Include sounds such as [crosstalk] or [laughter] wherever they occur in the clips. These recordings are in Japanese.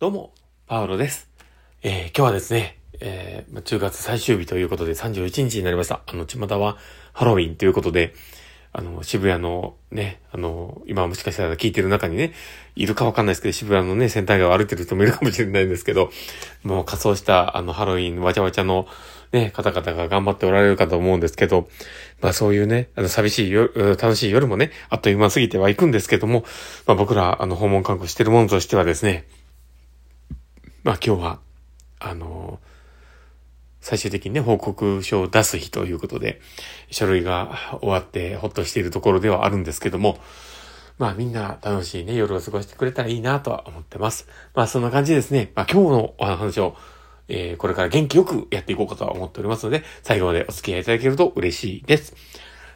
どうも、パウロです。えー今日はですね、えー10月最終日ということで31日になりました。あの、巷はハロウィンということで、あの、渋谷のね、あの、今もしかしたら聞いてる中にね、いるかわかんないですけど、渋谷のね、センター街を歩いてる人もいるかもしれないんですけど、もう仮装したあの、ハロウィンわちゃわちゃのね、方々が頑張っておられるかと思うんですけど、まあそういうね、あの、寂しい夜、楽しい夜もね、あっという間過ぎてはいくんですけども、まあ僕ら、あの、訪問観光してるものとしてはですね、まあ今日は、あの最終的にね、報告書を出す日ということで、書類が終わってほっとしているところではあるんですけども、まあみんな楽しいね、夜を過ごしてくれたらいいなとは思ってます。まあそんな感じですね、まあ今日のお話を、えーこれから元気よくやっていこうかとは思っておりますので、最後までお付き合いいただけると嬉しいです。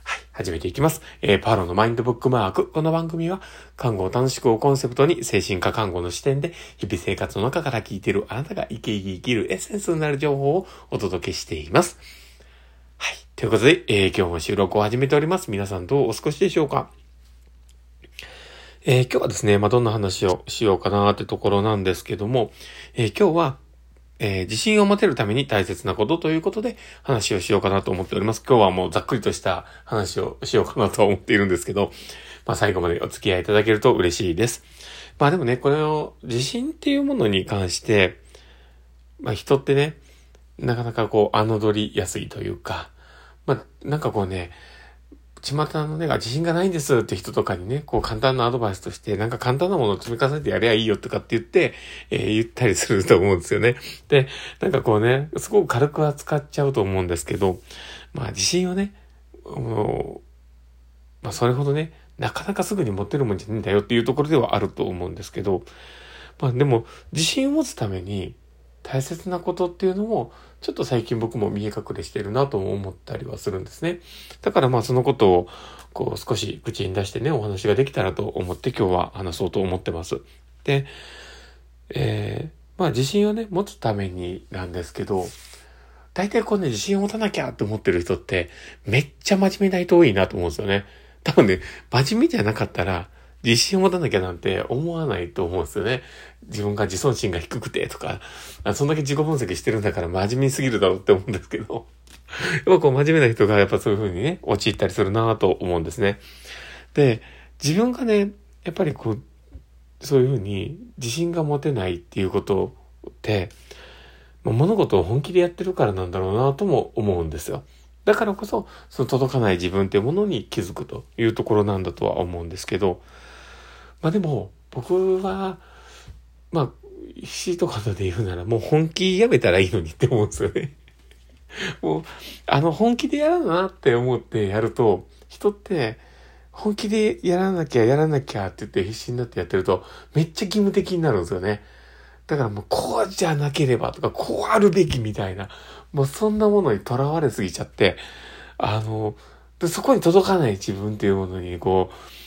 はい、始めていきます。えーパーロのマインドブックマーク。この番組は、看護を楽しくをコンセプトに、精神科看護の視点で、日々生活の中から聞いているあなたが生き生き生きるエッセンスになる情報をお届けしています。はい。ということで、えー今日も収録を始めております。皆さんどうお過ごしでしょうか？えー今日はですね、まあ、どんな話をしようかなってところなんですけども、えー今日は、えー自信を持てるために大切なことということで話をしようかなと思っております。今日はもうざっくりとした話をしようかなと思っているんですけど、まあ最後までお付き合いいただけると嬉しいです。まあでもね、これを自信っていうものに関して、まあ人ってね、なかなかこう、侮りやすいというか、まあなんかこうね、巷のね、自信がないんですって人とかにね、こう簡単なアドバイスとして、なんか簡単なものを積み重ねてやればいいよとかって言って、えー言ったりすると思うんですよね。で、なんかこうね、すごく軽く扱っちゃうと思うんですけど、まあ自信をね、もうまあそれほどね、なかなかすぐに持ってるもんじゃねえんだよっていうところではあると思うんですけど、まあでも自信を持つために大切なことっていうのも、ちょっと最近僕も見え隠れしてるなと思ったりはするんですね。だからまあそのことをこう少し口に出してね、お話ができたらと思って今日は話そうと思ってます。で、えー、まあ自信をね、持つためになんですけど、大体こうね、自信を持たなきゃって思ってる人って、めっちゃ真面目な人多いなと思うんですよね。多分ね、真面目じゃなかったら、自信を持たなきゃなんて思わないと思うんですよね。自分が自尊心が低くてとか、そんだけ自己分析してるんだから真面目すぎるだろうって思うんですけど、[laughs] やっぱこう真面目な人がやっぱそういう風にね、陥ったりするなと思うんですね。で、自分がね、やっぱりこう、そういう風に自信が持てないっていうことって、物事を本気でやってるからなんだろうなとも思うんですよ。だからこそ、その届かない自分っていうものに気づくというところなんだとは思うんですけど、まあでも、僕は、まあ、一言で言うならもう本気やめたらいいのにって思うんですよね。[laughs] もう、あの本気でやらなって思ってやると、人って本気でやらなきゃやらなきゃって言って必死になってやってると、めっちゃ義務的になるんですよね。だからもうこうじゃなければとか、こうあるべきみたいな、もうそんなものにとらわれすぎちゃって、あの、でそこに届かない自分っていうものに、こう、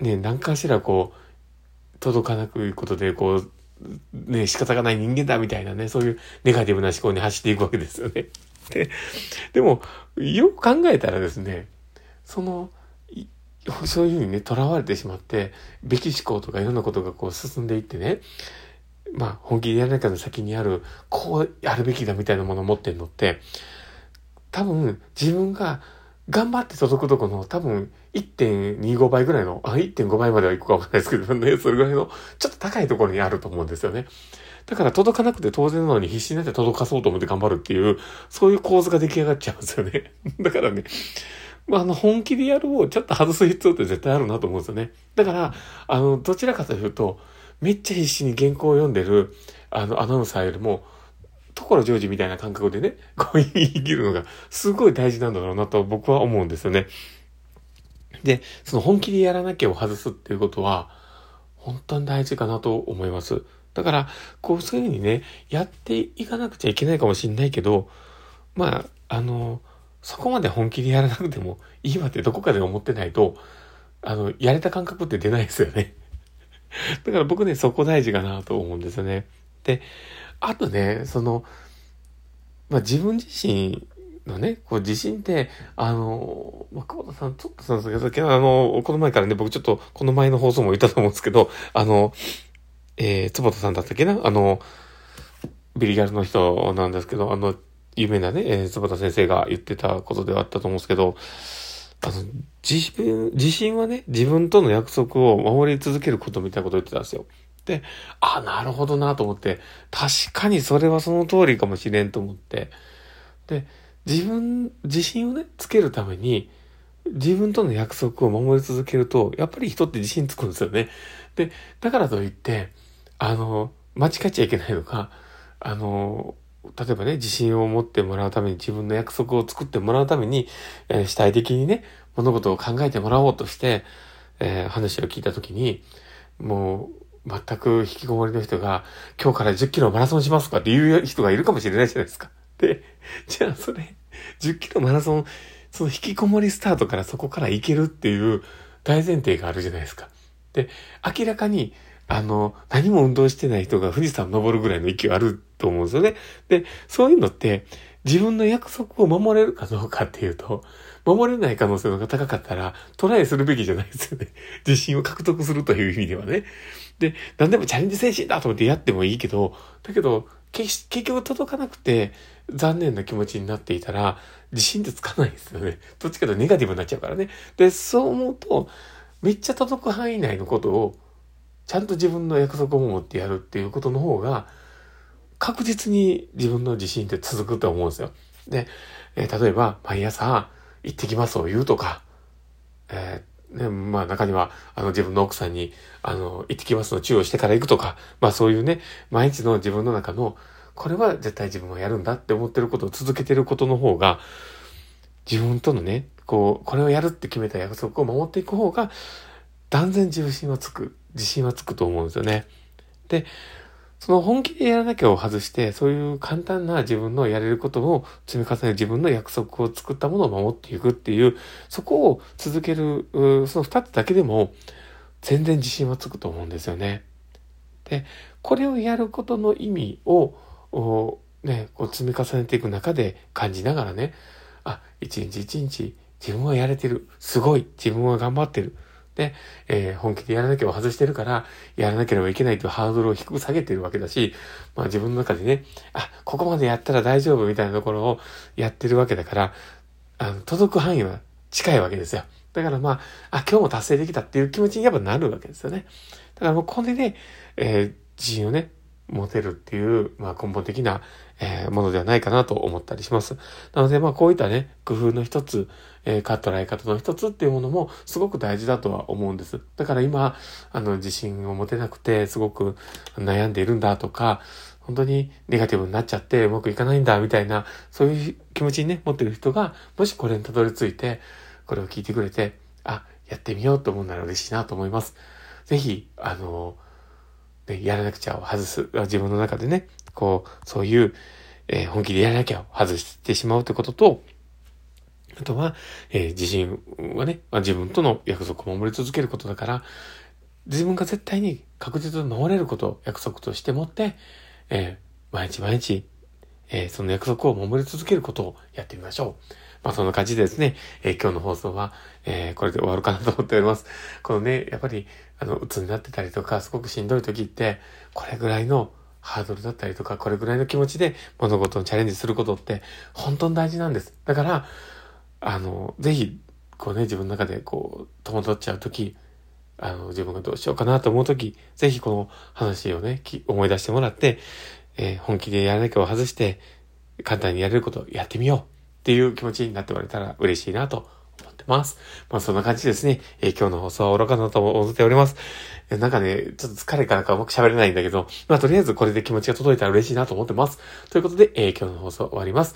ね、何かしらこう、届かなくいうことで、こう、ね、仕方がない人間だみたいなね、そういうネガティブな思考に走っていくわけですよね。[laughs] で、でも、よく考えたらですね、その、そういうふうにね、囚われてしまって、べき思考とかいろんなことがこう進んでいってね、まあ、本気でやらなきゃの先にある、こうやるべきだみたいなものを持ってるのって、多分、自分が頑張って届くとこの多分1.25倍ぐらいの、あ、1.5倍まではいくかわかんないですけど [laughs] ね、それぐらいのちょっと高いところにあると思うんですよね。だから届かなくて当然なのに必死になって届かそうと思って頑張るっていう、そういう構図が出来上がっちゃうんですよね。[laughs] だからね、まあ、あの、本気でやるをちょっと外す必要って絶対あるなと思うんですよね。だから、あの、どちらかというと、めっちゃ必死に原稿を読んでる、あの、アナウンサーよりも、所ジョージみたいな感覚でね、こう言い切るのがすごい大事なんだろうなと僕は思うんですよね。で、その本気でやらなきゃを外すっていうことは、本当に大事かなと思います。だから、こう、そういうふうにね、やっていかなくちゃいけないかもしれないけど、まあ、あの、そこまで本気でやらなくてもいいわってどこかで思ってないと、あの、やれた感覚って出ないですよね。[laughs] だから僕ね、そこ大事かなと思うんですよね。で、あとね、その、まあ、自分自身のね、こう自信って、あの、ま、久保田さん、ちょっとそうですけど、あの、この前からね、僕ちょっと、この前の放送も言ったと思うんですけど、あの、えー、坪田さんだったっけな？あの、ビリギャルの人なんですけど、あの、有名なね、えー、坪田先生が言ってたことではあったと思うんですけど、あの、自分、自信はね、自分との約束を守り続けることみたいなことを言ってたんですよ。で、あ、なるほどなと思って、確かにそれはその通りかもしれんと思って、で、自分、自信をね、つけるために、自分との約束を守り続けると、やっぱり人って自信つくんですよね。で、だからといって、あの、間違っちゃいけないのが、あの、例えばね、自信を持ってもらうために自分の約束を作ってもらうために、えー、主体的にね、物事を考えてもらおうとして、えー、話を聞いたときに、もう、全く引きこもりの人が、今日から10キロマラソンしますかっていう人がいるかもしれないじゃないですか。で、[laughs] じゃあそれ、10キロマラソン、その引きこもりスタートからそこから行けるっていう大前提があるじゃないですか。で、明らかに、あの、何も運動してない人が富士山登るぐらいの勢いあると思うんですよね。で、そういうのって、自分の約束を守れるかどうかっていうと、守れない可能性の方が高かったら、トライするべきじゃないですよね。[laughs] 自信を獲得するという意味ではね。で、何でもチャレンジ精神だと思ってやってもいいけど、だけど、結局届かなくて残念な気持ちになっていたら、自信ってつかないですよね。どっちかというとネガティブになっちゃうからね。で、そう思うと、めっちゃ届く範囲内のことを、ちゃんと自分の約束を守ってやるっていうことの方が、確実に自分の自信って続くと思うんですよ。で、えー、例えば、毎朝、行ってきますを言うとか、えー、ね、まあ中には、あの自分の奥さんに、あの、行ってきますの注意をしてから行くとか、まあそういうね、毎日の自分の中の、これは絶対自分はやるんだって思ってることを続けてることの方が、自分とのね、こう、これをやるって決めた約束を守っていく方が、断然自信はつく、自信はつくと思うんですよね。で、その本気でやらなきゃを外して、そういう簡単な自分のやれることを積み重ねる自分の約束を作ったものを守っていくっていう、そこを続ける、その二つだけでも、全然自信はつくと思うんですよね。で、これをやることの意味を、ね、こう積み重ねていく中で感じながらね、あ、一日一日自分はやれてる。すごい。自分は頑張ってる。で、えー、本気でやらなきゃを外してるから、やらなければいけないというハードルを低く下げてるわけだし、まあ自分の中でね、あ、ここまでやったら大丈夫みたいなところをやってるわけだから、あの、届く範囲は近いわけですよ。だからまあ、あ、今日も達成できたっていう気持ちにやっぱなるわけですよね。だからもうこれで、えー、自信をね、持てるっていう、まあ根本的な、えー、ものではないかなと思ったりします。なのでまあこういったね、工夫の一つ、えー、カットライ方の一つっていうものもすごく大事だとは思うんです。だから今、あの、自信を持てなくてすごく悩んでいるんだとか、本当にネガティブになっちゃってうまくいかないんだみたいな、そういう気持ちにね、持ってる人が、もしこれにたどり着いて、これを聞いてくれて、あ、やってみようと思うなら嬉しいなと思います。ぜひ、あの、ね、やらなくちゃを外す。自分の中でね、こう、そういう、えー、本気でやらなきゃを外してしまうということと、あとは、えー、自信はね、まあ、自分との約束を守り続けることだから、自分が絶対に確実に守れることを約束としてもって、えー、毎日毎日、えー、その約束を守り続けることをやってみましょう。まあそんな感じでですね、えー、今日の放送は、えー、これで終わるかなと思っております。このね、やっぱり、あの、鬱になってたりとか、すごくしんどい時って、これぐらいのハードルだったりとか、これぐらいの気持ちで物事にチャレンジすることって、本当に大事なんです。だから、あの、ぜひ、こうね、自分の中でこう、戸惑っちゃうとき、あの、自分がどうしようかなと思うとき、ぜひこの話をね、思い出してもらって、えー、本気でやらなきゃを外して、簡単にやれることをやってみようっていう気持ちになってもらえたら嬉しいなとます。まあそんな感じですね。えー、今日の放送は愚かなと思っております。え、なんかね、ちょっと疲れからかうまく喋れないんだけど、まあとりあえずこれで気持ちが届いたら嬉しいなと思ってます。ということで、えー、今日の放送終わります。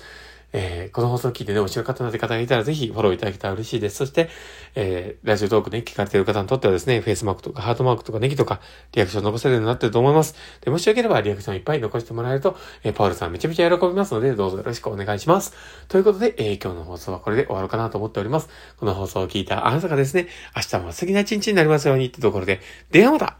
えー、この放送を聞いてね、面白かったなって方がいたら、ぜひフォローいただけたら嬉しいです。そして、えー、ラジオトークね、聞かれている方にとってはですね、フェイスマークとかハートマークとかネギとか、リアクション残せるようになってると思います。で、もしよければリアクションいっぱい残してもらえると、えー、パウルさんめちゃめちゃ喜びますので、どうぞよろしくお願いします。ということで、えー、今日の放送はこれで終わるかなと思っております。この放送を聞いたあなたがですね、明日も素敵な一日になりますようにってところで、ではまた